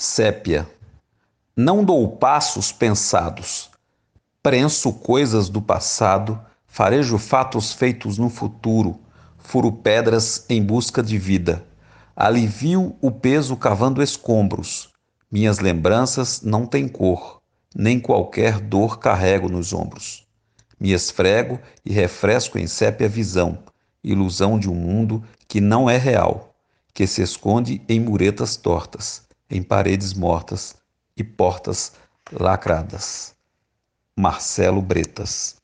Sépia. Não dou passos pensados. Prenso coisas do passado, farejo fatos feitos no futuro, furo pedras em busca de vida. Alivio o peso cavando escombros. Minhas lembranças não têm cor, nem qualquer dor carrego nos ombros. Me esfrego e refresco em sépia visão, ilusão de um mundo que não é real, que se esconde em muretas tortas em paredes mortas e portas lacradas. Marcelo Bretas